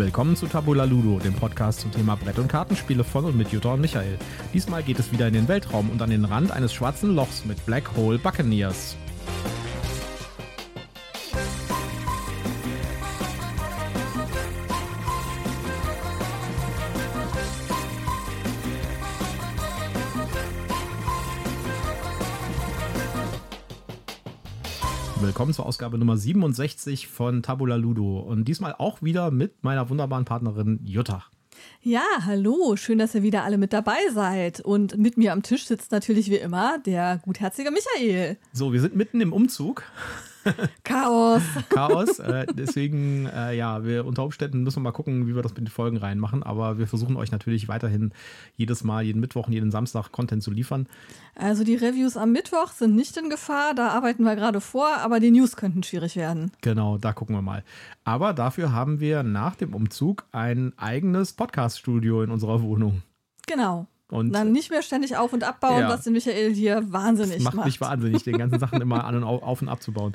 Willkommen zu Tabula Ludo, dem Podcast zum Thema Brett- und Kartenspiele von und mit Jutta und Michael. Diesmal geht es wieder in den Weltraum und an den Rand eines schwarzen Lochs mit Black Hole Buccaneers. Willkommen zur Ausgabe Nummer 67 von Tabula Ludo und diesmal auch wieder mit meiner wunderbaren Partnerin Jutta. Ja, hallo, schön, dass ihr wieder alle mit dabei seid. Und mit mir am Tisch sitzt natürlich wie immer der gutherzige Michael. So, wir sind mitten im Umzug. Chaos. Chaos. Äh, deswegen, äh, ja, wir unter Umständen müssen wir mal gucken, wie wir das mit den Folgen reinmachen. Aber wir versuchen euch natürlich weiterhin jedes Mal, jeden Mittwoch und jeden Samstag Content zu liefern. Also die Reviews am Mittwoch sind nicht in Gefahr, da arbeiten wir gerade vor, aber die News könnten schwierig werden. Genau, da gucken wir mal. Aber dafür haben wir nach dem Umzug ein eigenes Podcast-Studio in unserer Wohnung. Genau. Und dann nicht mehr ständig auf- und abbauen, ja. was den Michael hier wahnsinnig das macht. macht mich wahnsinnig, den ganzen Sachen immer an und auf und abzubauen.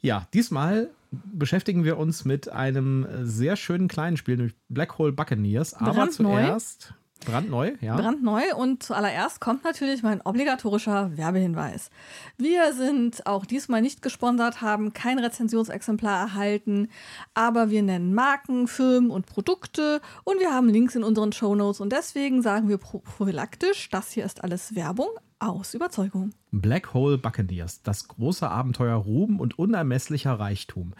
Ja, diesmal beschäftigen wir uns mit einem sehr schönen kleinen Spiel, nämlich Black Hole Buccaneers. Aber zuerst Brandneu, ja. Brandneu und zuallererst kommt natürlich mein obligatorischer Werbehinweis. Wir sind auch diesmal nicht gesponsert, haben kein Rezensionsexemplar erhalten, aber wir nennen Marken, Firmen und Produkte und wir haben Links in unseren Shownotes und deswegen sagen wir prophylaktisch, das hier ist alles Werbung aus Überzeugung. Black Hole Buccaneers, das große Abenteuer Ruhm und unermesslicher Reichtum.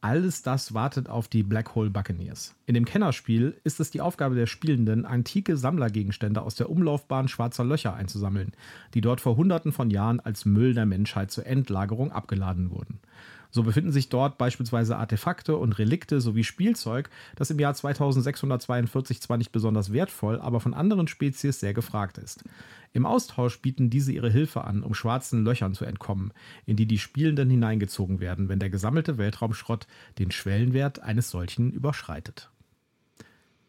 Alles das wartet auf die Black Hole Buccaneers. In dem Kennerspiel ist es die Aufgabe der Spielenden, antike Sammlergegenstände aus der Umlaufbahn schwarzer Löcher einzusammeln, die dort vor Hunderten von Jahren als Müll der Menschheit zur Endlagerung abgeladen wurden. So befinden sich dort beispielsweise Artefakte und Relikte sowie Spielzeug, das im Jahr 2642 zwar nicht besonders wertvoll, aber von anderen Spezies sehr gefragt ist. Im Austausch bieten diese ihre Hilfe an, um schwarzen Löchern zu entkommen, in die die Spielenden hineingezogen werden, wenn der gesammelte Weltraumschrott den Schwellenwert eines solchen überschreitet.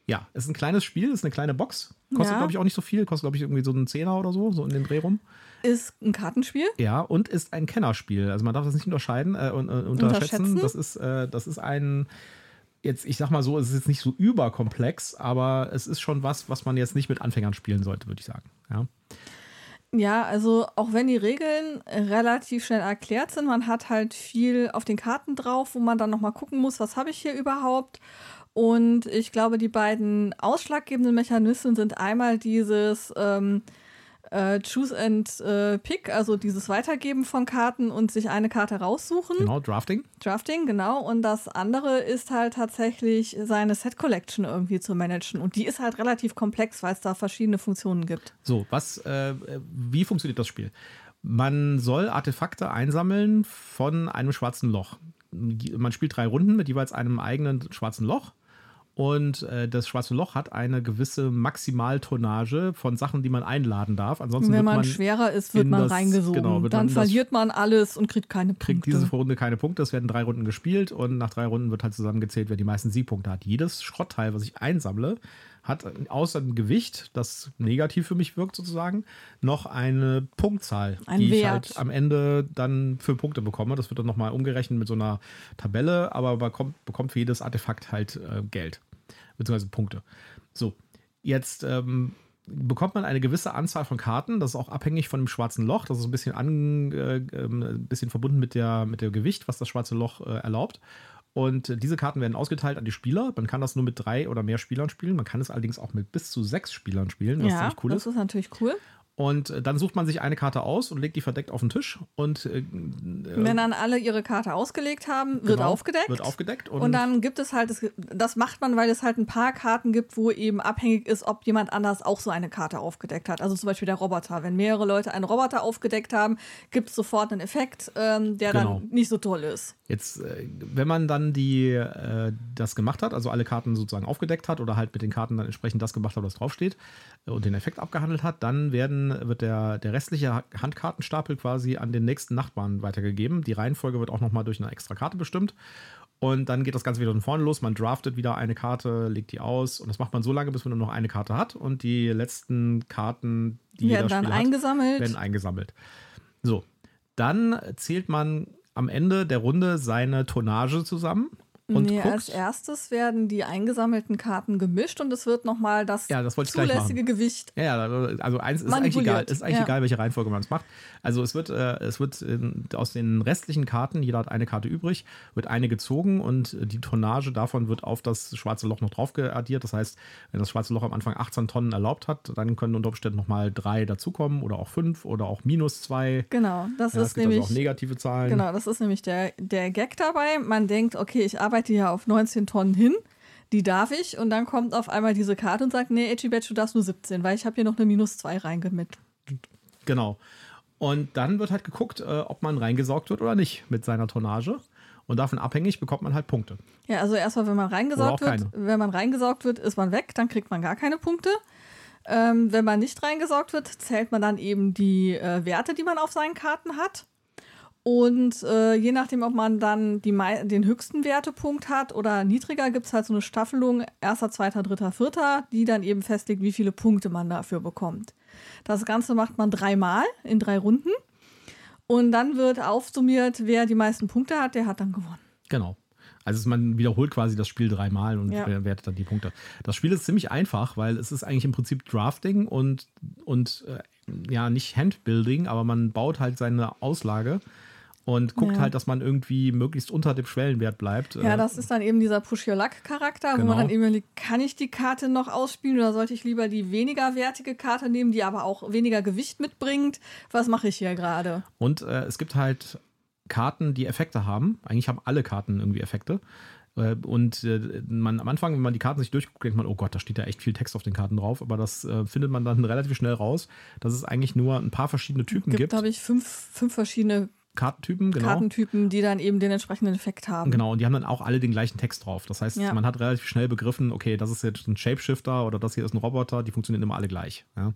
Ja, es ist ein kleines Spiel, es ist eine kleine Box. Kostet, ja. glaube ich, auch nicht so viel. Kostet, glaube ich, irgendwie so einen Zehner oder so, so in den Dreh rum. Ist ein Kartenspiel. Ja, und ist ein Kennerspiel. Also man darf das nicht unterscheiden, äh, äh, unterschätzen. unterschätzen. Das ist, äh, das ist ein, jetzt, ich sag mal so, es ist jetzt nicht so überkomplex, aber es ist schon was, was man jetzt nicht mit Anfängern spielen sollte, würde ich sagen. Ja. Ja, also auch wenn die Regeln relativ schnell erklärt sind, man hat halt viel auf den Karten drauf, wo man dann nochmal gucken muss, was habe ich hier überhaupt. Und ich glaube, die beiden ausschlaggebenden Mechanismen sind einmal dieses ähm, äh, Choose and äh, Pick, also dieses Weitergeben von Karten und sich eine Karte raussuchen. Genau, Drafting. Drafting, genau. Und das andere ist halt tatsächlich seine Set Collection irgendwie zu managen. Und die ist halt relativ komplex, weil es da verschiedene Funktionen gibt. So, was, äh, wie funktioniert das Spiel? Man soll Artefakte einsammeln von einem schwarzen Loch. Man spielt drei Runden mit jeweils einem eigenen schwarzen Loch. Und äh, das Schwarze Loch hat eine gewisse Maximaltonnage von Sachen, die man einladen darf. Ansonsten Wenn man, man schwerer ist, wird man das, reingesogen. Genau, wird Dann man verliert man alles und kriegt keine Punkte. Kriegt diese Runde keine Punkte. Es werden drei Runden gespielt und nach drei Runden wird halt zusammengezählt, wer die meisten Siegpunkte hat. Jedes Schrottteil, was ich einsammle, hat außer dem Gewicht, das negativ für mich wirkt sozusagen, noch eine Punktzahl, Ein die Wert. ich halt am Ende dann für Punkte bekomme. Das wird dann nochmal umgerechnet mit so einer Tabelle, aber bekommt, bekommt für jedes Artefakt halt äh, Geld beziehungsweise Punkte. So, jetzt ähm, bekommt man eine gewisse Anzahl von Karten. Das ist auch abhängig von dem schwarzen Loch. Das ist ein bisschen, an, äh, ein bisschen verbunden mit, der, mit dem Gewicht, was das schwarze Loch äh, erlaubt. Und diese Karten werden ausgeteilt an die Spieler. Man kann das nur mit drei oder mehr Spielern spielen. Man kann es allerdings auch mit bis zu sechs Spielern spielen, was ja, ziemlich cool ist. Das ist natürlich cool. Und äh, dann sucht man sich eine Karte aus und legt die verdeckt auf den Tisch. Und äh, wenn dann alle ihre Karte ausgelegt haben, wird genau, aufgedeckt. Wird aufgedeckt. Und, und, dann gibt es halt, das macht man, weil es halt ein paar Karten gibt, wo eben abhängig ist, ob jemand anders auch so eine Karte aufgedeckt hat. Also zum Beispiel der Roboter. Wenn mehrere Leute einen Roboter aufgedeckt haben, gibt es sofort einen Effekt, ähm, der genau. dann nicht so toll ist. Jetzt, äh, wenn man dann die, äh, das gemacht hat, also alle Karten sozusagen aufgedeckt hat oder halt mit den Karten dann entsprechend das gemacht hat, was draufsteht äh, und den Effekt abgehandelt hat, dann werden, wird der, der restliche Handkartenstapel quasi an den nächsten Nachbarn weitergegeben. Die Reihenfolge wird auch nochmal durch eine extra Karte bestimmt. Und dann geht das Ganze wieder von vorne los. Man draftet wieder eine Karte, legt die aus und das macht man so lange, bis man nur noch eine Karte hat. Und die letzten Karten, die werden dann Spieler eingesammelt. Hat, werden eingesammelt. So, dann zählt man am Ende der Runde seine Tonnage zusammen und nee, guckt. als erstes werden die eingesammelten Karten gemischt und es wird nochmal das, Ja, das zulässige Gewicht. Ja, also eins ist eigentlich egal, ist eigentlich ja. egal, welche Reihenfolge man es macht. Also es wird, äh, es wird in, aus den restlichen Karten, jeder hat eine Karte übrig, wird eine gezogen und die Tonnage davon wird auf das schwarze Loch noch drauf geaddiert. Das heißt, wenn das schwarze Loch am Anfang 18 Tonnen erlaubt hat, dann können unter Umständen nochmal drei dazukommen oder auch fünf oder auch minus zwei. Genau, das Ja, ist gibt nämlich also auch negative Zahlen. Genau, das ist nämlich der, der Gag dabei. Man denkt, okay, ich arbeite hier auf 19 Tonnen hin, die darf ich. Und dann kommt auf einmal diese Karte und sagt, nee, Edgy Badge, du darfst nur 17, weil ich habe hier noch eine minus 2 reingemischt. Genau. Und dann wird halt geguckt, äh, ob man reingesaugt wird oder nicht mit seiner Tonnage. Und davon abhängig bekommt man halt Punkte. Ja, also erstmal, wenn man reingesaugt wird, wenn man reingesaugt wird, ist man weg, dann kriegt man gar keine Punkte. Ähm, wenn man nicht reingesaugt wird, zählt man dann eben die äh, Werte, die man auf seinen Karten hat. Und äh, je nachdem, ob man dann den höchsten Wertepunkt hat oder niedriger, gibt es halt so eine Staffelung, erster, zweiter, dritter, vierter, die dann eben festlegt, wie viele Punkte man dafür bekommt. Das Ganze macht man dreimal in drei Runden. Und dann wird aufsummiert, wer die meisten Punkte hat, der hat dann gewonnen. Genau. Also man wiederholt quasi das Spiel dreimal und Ja. wertet dann die Punkte. Das Spiel ist ziemlich einfach, weil es ist eigentlich im Prinzip Drafting und, und äh, ja, nicht Handbuilding, aber man baut halt seine Auslage und guckt Ja. halt, dass man irgendwie möglichst unter dem Schwellenwert bleibt. Ja, Äh, das ist dann eben dieser Push-Your-Luck-Charakter, wo Genau. man dann eben überlegt, kann ich die Karte noch ausspielen oder sollte ich lieber die weniger wertige Karte nehmen, die aber auch weniger Gewicht mitbringt? Was mache ich hier gerade? Und äh, es gibt halt Karten, die Effekte haben. Eigentlich haben alle Karten irgendwie Effekte. Äh, Und äh, man am Anfang, wenn man die Karten sich durchguckt, denkt man, oh Gott, da steht ja echt viel Text auf den Karten drauf. Aber das äh, findet man dann relativ schnell raus, dass es eigentlich nur ein paar verschiedene Typen gibt, gibt. glaube ich, fünf, fünf verschiedene Kartentypen, genau. Kartentypen, die dann eben den entsprechenden Effekt haben. Genau, und die haben dann auch alle den gleichen Text drauf. Das heißt, Ja. man hat relativ schnell begriffen, okay, das ist jetzt ein Shapeshifter oder das hier ist ein Roboter, die funktionieren immer alle gleich. Ja.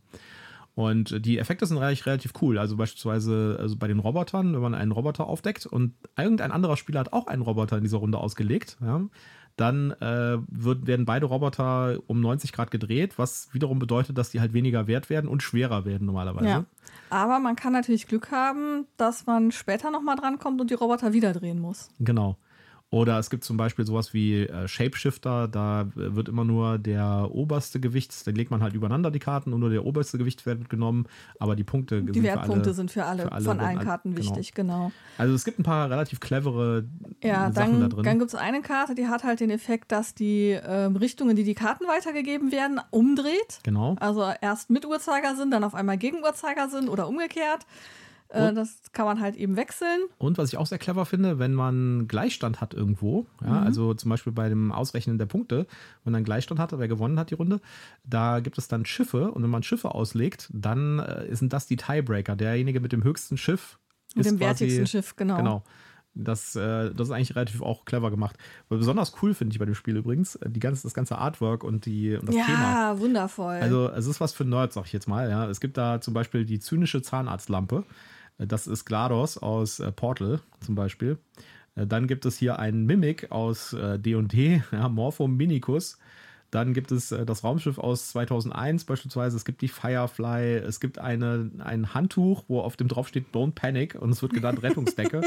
Und die Effekte sind relativ, relativ cool. Also beispielsweise also bei den Robotern, wenn man einen Roboter aufdeckt und irgendein anderer Spieler hat auch einen Roboter in dieser Runde ausgelegt, ja, dann äh, wird, werden beide Roboter um 90 Grad gedreht, was wiederum bedeutet, dass die halt weniger wert werden und schwerer werden normalerweise. Ja. Aber man kann natürlich Glück haben, dass man später nochmal drankommt und die Roboter wieder drehen muss. Genau. Oder es gibt zum Beispiel sowas wie äh, Shapeshifter, da äh, wird immer nur der oberste Gewicht, dann legt man halt übereinander die Karten und nur der oberste Gewichtwert wird genommen, aber die Punkte Die sind Wertpunkte für alle, sind für alle, für alle von allen alle- Karten genau. wichtig, genau. Also es gibt ein paar relativ clevere Ja, Sachen da dann, drin. dann gibt es eine Karte, die hat halt den Effekt, dass die ähm, Richtungen, die die Karten weitergegeben werden, umdreht. genau. Also erst mit Uhrzeigersinn, dann auf einmal gegen Uhrzeigersinn oder umgekehrt. Äh, Und- das kann man halt eben wechseln. Und was ich auch sehr clever finde, wenn man Gleichstand hat irgendwo, ja, Mhm. also zum Beispiel bei dem Ausrechnen der Punkte, wenn man Gleichstand hat, wer gewonnen hat die Runde, da gibt es dann Schiffe und wenn man Schiffe auslegt, dann äh, sind das die Tiebreaker. Derjenige mit dem höchsten Schiff Mit ist dem quasi, wertigsten Schiff, genau. Genau. Das, äh, das ist eigentlich relativ auch clever gemacht. Aber besonders cool finde ich bei dem Spiel übrigens die ganze, das ganze Artwork und, die, und das ja, Thema. wundervoll. Also es ist was für Nerds, sag ich jetzt mal. Ja. Es gibt da zum Beispiel die zynische Zahnarztlampe. Äh, Das ist GLaDOS aus äh, Portal zum Beispiel. Äh, Dann gibt es hier einen Mimic aus D&D, ja, Morphom Minicus. Dann gibt es das Raumschiff aus 2001 beispielsweise. Es gibt die Firefly. Es gibt eine, ein Handtuch, wo auf dem drauf steht Don't Panic und es wird genannt Rettungsdecke.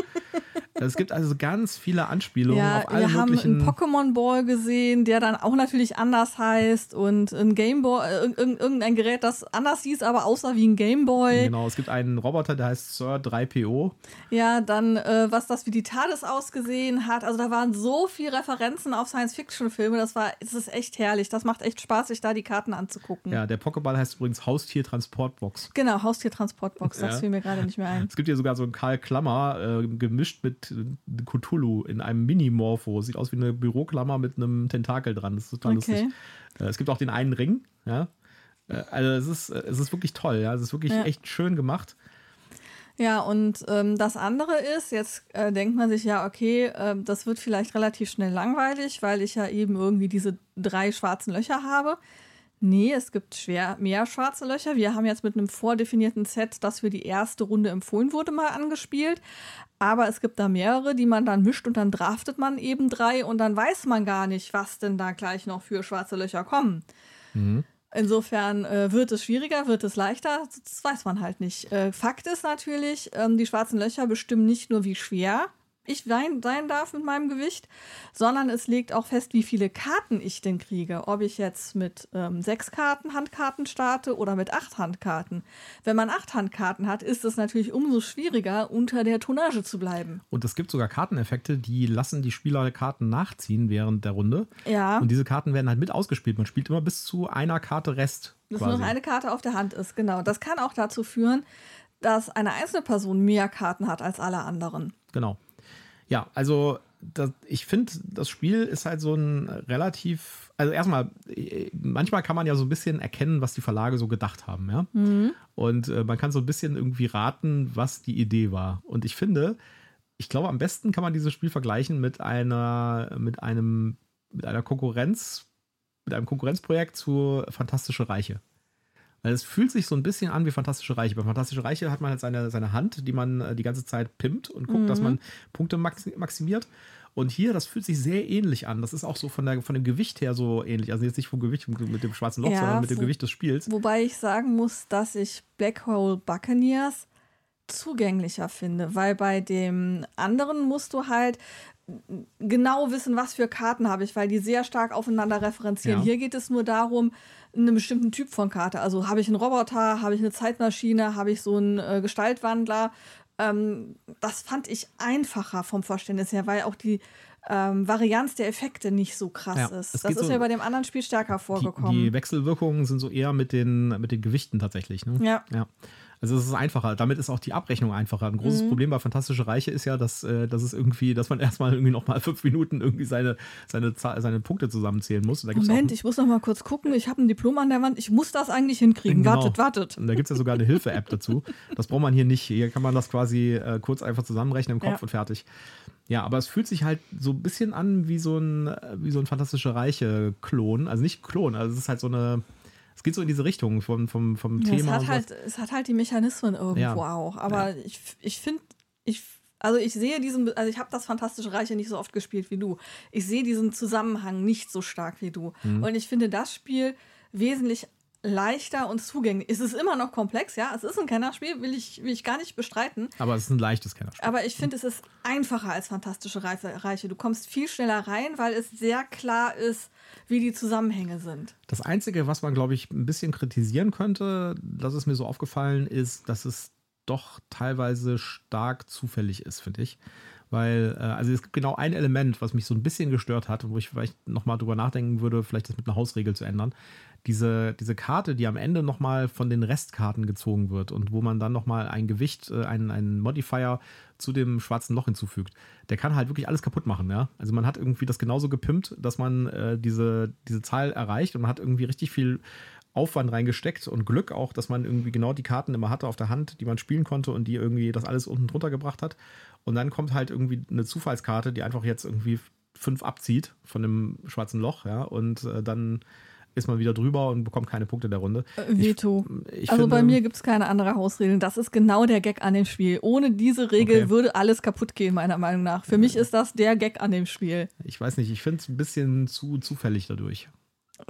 Es gibt also ganz viele Anspielungen ja, auf alle wir haben möglichen... einen Pokémon Ball gesehen, der dann auch natürlich anders heißt und ein Game Boy, äh, irg- irgendein Gerät, das anders hieß, aber aussah wie ein Game Boy. Genau, es gibt einen Roboter, der heißt Sir 3PO. Ja, dann äh, was das wie die TARDIS ausgesehen hat. Also da waren so viele Referenzen auf Science-Fiction-Filme. Das war, es ist echt herrlich. Das macht echt Spaß, sich da die Karten anzugucken. Ja, der Pokéball heißt übrigens Haustier-Transportbox. Genau, Haustiertransportbox, das Ja. fiel mir gerade nicht mehr ein. Es gibt hier sogar so einen Karl Klammer äh, gemischt mit äh, Cthulhu in einem Mini-Morpho. Sieht aus wie eine Büroklammer mit einem Tentakel dran. Das ist total Okay. lustig. Äh, es gibt auch den einen Ring, ja. Äh, also es ist, äh, es ist wirklich toll, ja. Es ist wirklich Ja. echt schön gemacht. Ja, und ähm, das andere ist, jetzt äh, denkt man sich ja, okay, ähm, das wird vielleicht relativ schnell langweilig, weil ich ja eben irgendwie diese drei schwarzen Löcher habe. Nee, es gibt schwer mehr schwarze Löcher. Wir haben jetzt mit einem vordefinierten Set, das für die erste Runde empfohlen wurde, mal angespielt. Aber es gibt da mehrere, die man dann mischt und dann draftet man eben drei und dann weiß man gar nicht, was denn da gleich noch für schwarze Löcher kommen. Insofern äh, wird es schwieriger, wird es leichter, das weiß man halt nicht. Äh, Fakt ist natürlich, ähm, die schwarzen Löcher bestimmen nicht nur, wie schwer ich sein, sein darf mit meinem Gewicht, sondern es legt auch fest, wie viele Karten ich denn kriege. Ob ich jetzt mit ähm, sechs Karten Handkarten starte oder mit acht Handkarten. Wenn man acht Handkarten hat, ist es natürlich umso schwieriger, unter der Tonnage zu bleiben. Und es gibt sogar Karteneffekte, die lassen die Spieler Karten nachziehen während der Runde. Ja. Und diese Karten werden halt mit ausgespielt. Man spielt immer bis zu einer Karte Rest. Dass quasi. nur noch eine Karte auf der Hand ist, genau. Das kann auch dazu führen, dass eine einzelne Person mehr Karten hat als alle anderen. Genau. Ja, also das, ich finde, das Spiel ist halt so ein relativ, also erstmal, manchmal kann man ja so ein bisschen erkennen, was die Verlage so gedacht haben, ja. Und äh, man kann so ein bisschen irgendwie raten, was die Idee war. Und ich finde, ich glaube, am besten kann man dieses Spiel vergleichen mit einer, mit einem, mit einer Konkurrenz, mit einem Konkurrenzprojekt zu Fantastische Reiche. Weil es fühlt sich so ein bisschen an wie Fantastische Reiche. Bei Fantastische Reiche hat man halt seine, seine Hand, die man äh, die ganze Zeit pimpt und guckt, dass man Punkte maxi- maximiert. Und hier, das fühlt sich sehr ähnlich an. Das ist auch so von, der, von dem Gewicht her so ähnlich. Also jetzt nicht vom Gewicht mit dem schwarzen Loch, Ja, sondern mit dem wo- Gewicht des Spiels. Wobei ich sagen muss, dass ich Black Hole Buccaneers zugänglicher finde, weil bei dem anderen musst du halt genau wissen, was für Karten habe ich, weil die sehr stark aufeinander referenzieren. Ja. Hier geht es nur darum, einen bestimmten Typ von Karte. Also habe ich einen Roboter, habe ich eine Zeitmaschine, habe ich so einen äh, Gestaltwandler. Ähm, das fand ich einfacher vom Verständnis her, weil auch die ähm, Varianz der Effekte nicht so krass Ja, ist. Das ist so- mir bei dem anderen Spiel stärker Die, vorgekommen. die Wechselwirkungen sind so eher mit den, mit den Gewichten tatsächlich. Ne? ja. Ja. Also es ist einfacher. Damit ist auch die Abrechnung einfacher. Ein Mhm. großes Problem bei Fantastische Reiche ist ja, dass, äh, dass es irgendwie, dass man erstmal irgendwie noch mal fünf Minuten irgendwie seine, seine, seine Punkte zusammenzählen muss. Moment, ich muss noch mal kurz gucken. Ich habe ein Diplom an der Wand. Ich muss das eigentlich hinkriegen. Genau. Wartet, wartet. und da gibt es ja sogar eine Hilfe-App dazu. Das braucht man hier nicht. Hier kann man das quasi äh, kurz einfach zusammenrechnen im Kopf Ja. und fertig. Ja, aber es fühlt sich halt so ein bisschen an wie so ein, äh, wie so ein Fantastische Reiche-Klon. Also nicht Klon, also es ist halt so eine. Es geht so in diese Richtung vom, vom, vom Ja, es, Thema. hat und halt, es hat halt die Mechanismen irgendwo Ja. auch. Aber ich, ich finde, ich, also ich sehe diesen, also ich habe das Fantastische Reiche nicht so oft gespielt wie du. Ich sehe diesen Zusammenhang nicht so stark wie du. Mhm. Und ich finde das Spiel wesentlich leichter und zugänglich. Es ist immer noch komplex, ja. Es ist ein Kennerspiel, will ich, will ich gar nicht bestreiten. aber es ist ein leichtes Kennerspiel. Aber ich finde, es ist einfacher als Fantastische Reiche. Du kommst viel schneller rein, weil es sehr klar ist, wie die Zusammenhänge sind. Das Einzige, was man, glaube ich, ein bisschen kritisieren könnte, das ist mir so aufgefallen, ist, dass es doch teilweise stark zufällig ist, finde ich. Weil, äh, also es gibt genau ein Element, was mich so ein bisschen gestört hat, wo ich vielleicht nochmal drüber nachdenken würde, vielleicht das mit einer Hausregel zu ändern. Diese, diese Karte, die am Ende nochmal von den Restkarten gezogen wird und wo man dann nochmal ein Gewicht, äh, einen, einen Modifier zu dem schwarzen Loch hinzufügt, der kann halt wirklich alles kaputt machen, ja. Also man hat irgendwie das genauso gepimpt, dass man äh, diese, diese Zahl erreicht und man hat irgendwie richtig viel Aufwand reingesteckt und Glück auch, dass man irgendwie genau die Karten immer hatte auf der Hand, die man spielen konnte und die irgendwie das alles unten drunter gebracht hat. Und dann kommt halt irgendwie eine Zufallskarte, die einfach jetzt irgendwie fünf abzieht von dem schwarzen Loch, ja, und äh, dann ist man wieder drüber und bekommt keine Punkte der Runde. Äh, Veto. Ich also finde, bei mir gibt es keine andere Hausregeln. Das ist genau der Gag an dem Spiel. Ohne diese Regel Okay. würde alles kaputt gehen, meiner Meinung nach. Für mich ist das der Gag an dem Spiel. ich weiß nicht, ich finde es ein bisschen zu zufällig dadurch.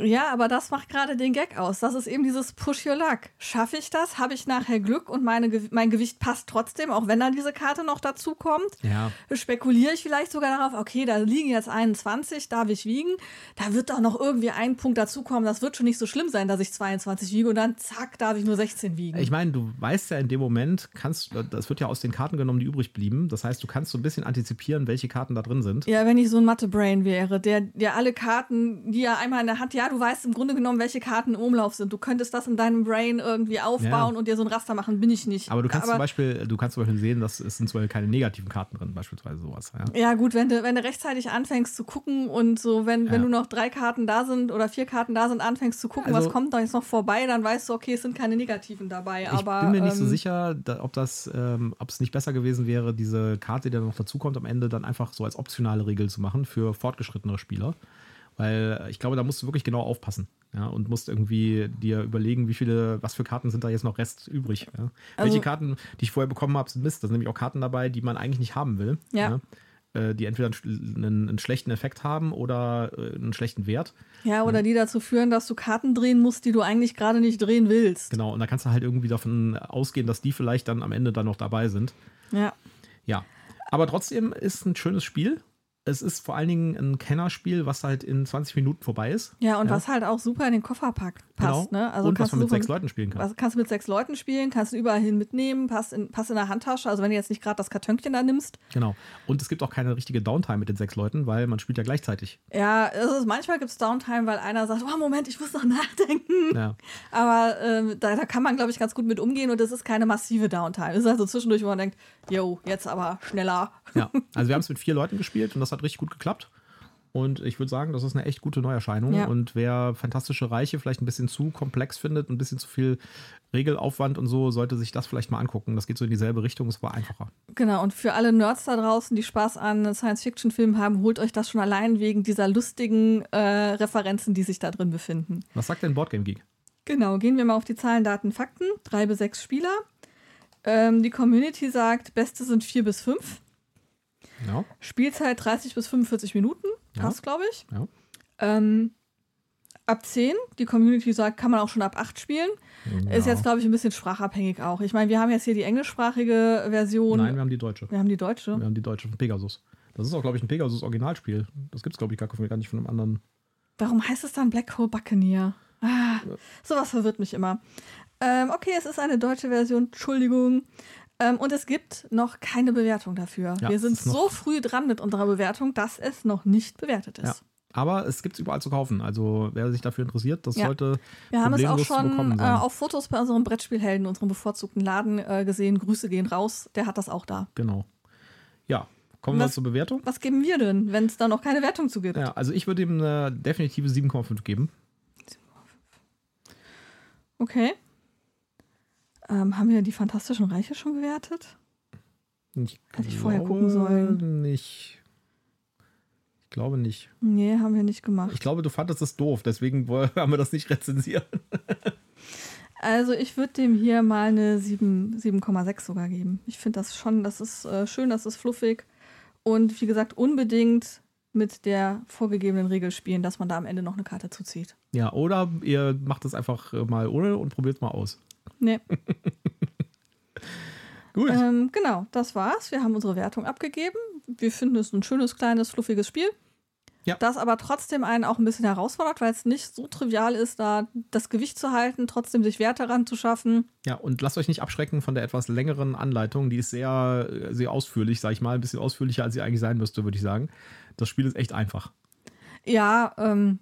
Ja, aber das macht gerade den Gag aus. Das ist eben dieses Push Your Luck. Schaffe ich das? Habe ich nachher Glück und meine, mein Gewicht passt trotzdem, auch wenn dann diese Karte noch dazu kommt? Ja, Spekuliere ich vielleicht sogar darauf, okay, da liegen jetzt 21, darf ich wiegen? Da wird doch noch irgendwie ein Punkt dazukommen. Das wird schon nicht so schlimm sein, dass ich 22 wiege und dann zack, darf ich nur 16 wiegen. Ich meine, du weißt ja in dem Moment, kannst, das wird ja aus den Karten genommen, die übrig blieben. Das heißt, du kannst so ein bisschen antizipieren, welche Karten da drin sind. Ja, wenn ich so ein Mathe-Brain wäre, der, der alle Karten, die er einmal in der Hand, ja, du weißt im Grunde genommen, welche Karten im Umlauf sind. Du könntest das in deinem Brain irgendwie aufbauen Ja. und dir so ein Raster machen, bin ich nicht. Aber du kannst zum Beispiel, du kannst zum Beispiel sehen, dass es sind zum Beispiel keine negativen Karten drin, beispielsweise sowas. Ja. Ja, gut, wenn du, wenn du rechtzeitig anfängst zu gucken und so, wenn, wenn Ja. du noch drei Karten da sind oder vier Karten da sind, anfängst zu gucken, Also- was kommt da jetzt noch vorbei, dann weißt du, okay, es sind keine negativen dabei. Ich aber, bin mir nicht so ähm, sicher, da, ob das, ähm, ob es nicht besser gewesen wäre, diese Karte, die dann noch dazukommt, am Ende dann einfach so als optionale Regel zu machen für fortgeschrittenere Spieler. Weil ich glaube, da musst du wirklich genau aufpassen. Ja, und musst irgendwie dir überlegen, wie viele, was für Karten sind da jetzt noch Rest übrig. Ja. Also- Welche Karten, die ich vorher bekommen habe, sind Mist. Da sind nämlich auch Karten dabei, die man eigentlich nicht haben will. Ja. Äh, die entweder einen, einen schlechten Effekt haben oder äh, einen schlechten Wert. Ja, oder die dazu führen, dass du Karten drehen musst, die du eigentlich gerade nicht drehen willst. Genau, und da kannst du halt irgendwie davon ausgehen, dass die vielleicht dann am Ende dann noch dabei sind. Ja. Ja. Aber trotzdem ist ein schönes Spiel es ist vor allen Dingen ein Kennerspiel, was halt in 20 Minuten vorbei ist. Ja, und ja. was halt auch super in den Kofferpack passt. Genau. Ne? Also und was man mit sechs Leuten spielen kann. Was kannst du mit sechs Leuten spielen, kannst du überall hin mitnehmen, passt in, passt in der Handtasche. Also wenn du jetzt nicht gerade das Kartönchen da nimmst. Genau. Und es gibt auch keine richtige Downtime mit den sechs Leuten, weil man spielt ja gleichzeitig. Ja, also manchmal gibt es Downtime, weil einer sagt, oh Moment, ich muss noch nachdenken. Ja. Aber äh, da, da, kann man, glaube ich, ganz gut mit umgehen und das ist keine massive Downtime. Es ist also zwischendurch, wo man denkt, yo, jetzt aber schneller. Ja, also wir haben es mit vier Leuten gespielt und das hat richtig gut geklappt. Und ich würde sagen, das ist eine echt gute Neuerscheinung. Ja. Und wer Fantastische Reiche vielleicht ein bisschen zu komplex findet, ein bisschen zu viel Regelaufwand und so, sollte sich das vielleicht mal angucken. Das geht so in dieselbe Richtung, es war einfacher. Genau, und für alle Nerds da draußen, die Spaß an Science-Fiction-Filmen haben, holt euch das schon allein wegen dieser lustigen äh, Referenzen, die sich da drin befinden. Was sagt denn Boardgame Geek? Genau, gehen wir mal auf die Zahlen, Daten, Fakten. Drei bis sechs Spieler. Ähm, die Community sagt, beste sind vier bis fünf. Ja. Spielzeit 30 bis 45 Minuten. Passt, ja. glaube ich. Ja. Ähm, ab 10, die Community sagt, kann man auch schon ab 8 spielen. Ist jetzt, glaube ich, ein bisschen sprachabhängig auch. Ich meine, wir haben jetzt hier die englischsprachige Version. Nein, wir haben die deutsche. Wir haben die deutsche. Wir haben die deutsche von Pegasus. Das ist auch, glaube ich, ein Pegasus-Originalspiel. Das gibt es, glaube ich, gar, nicht von einem anderen. Warum heißt es dann Black Hole Buccaneer? Ah, sowas verwirrt mich immer. Ähm, okay, es ist eine deutsche Version, Entschuldigung. Ähm, und es gibt noch keine Bewertung dafür. Ja, Wir sind so früh dran mit unserer Bewertung, dass es noch nicht bewertet ist. Ja. Aber es gibt es überall zu kaufen. Also wer sich dafür interessiert, das ja. sollte. Wir haben es auch schon äh, auf Fotos bei unserem Brettspielhelden, unserem bevorzugten Laden äh, gesehen. Grüße gehen raus. Der hat das auch da. Genau. Ja, kommen was, wir zur Bewertung. Was geben wir denn, wenn es da noch keine Wertung zu gibt? Ja, also ich würde ihm eine definitive 7,5 geben. 7,5. Okay. Ähm, haben wir die Fantastischen Reiche schon bewertet? Ich Hätte ich vorher gucken sollen. Nicht. Ich glaube nicht. Nee, haben wir nicht gemacht. Ich glaube, du fandest es doof, deswegen haben wir das nicht rezensiert. also ich würde dem hier mal eine 7,6 sogar geben. Ich finde das schon, das ist äh, schön, das ist fluffig. Und wie gesagt, unbedingt mit der vorgegebenen Regel spielen, dass man da am Ende noch eine Karte zuzieht. Ja, oder ihr macht es einfach äh, mal ohne und probiert es mal aus. Nee. Gut. Ähm, genau, das war's. Wir haben unsere Wertung abgegeben. Wir finden es ein schönes, kleines, fluffiges Spiel. Ja. Das aber trotzdem einen auch ein bisschen herausfordert, weil es nicht so trivial ist, da das Gewicht zu halten, trotzdem sich Werte ranzuschaffen. Ja, und lasst euch nicht abschrecken von der etwas längeren Anleitung. Die ist sehr, sehr ausführlich, sag ich mal. Ein bisschen ausführlicher, als sie eigentlich sein müsste, würde ich sagen. Das Spiel ist echt einfach. Ja, ähm,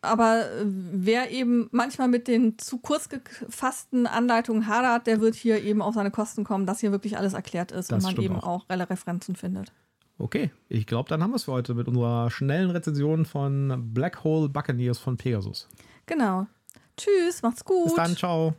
aber äh, wer eben manchmal mit den zu kurz gefassten Anleitungen hadert, der wird hier eben auf seine Kosten kommen, dass hier wirklich alles erklärt ist das und man eben auch, auch Referenzen findet. Okay, ich glaube, dann haben wir es für heute mit unserer schnellen Rezension von Black Hole Buccaneers von Pegasus. Genau. Tschüss, macht's gut. Bis dann, ciao.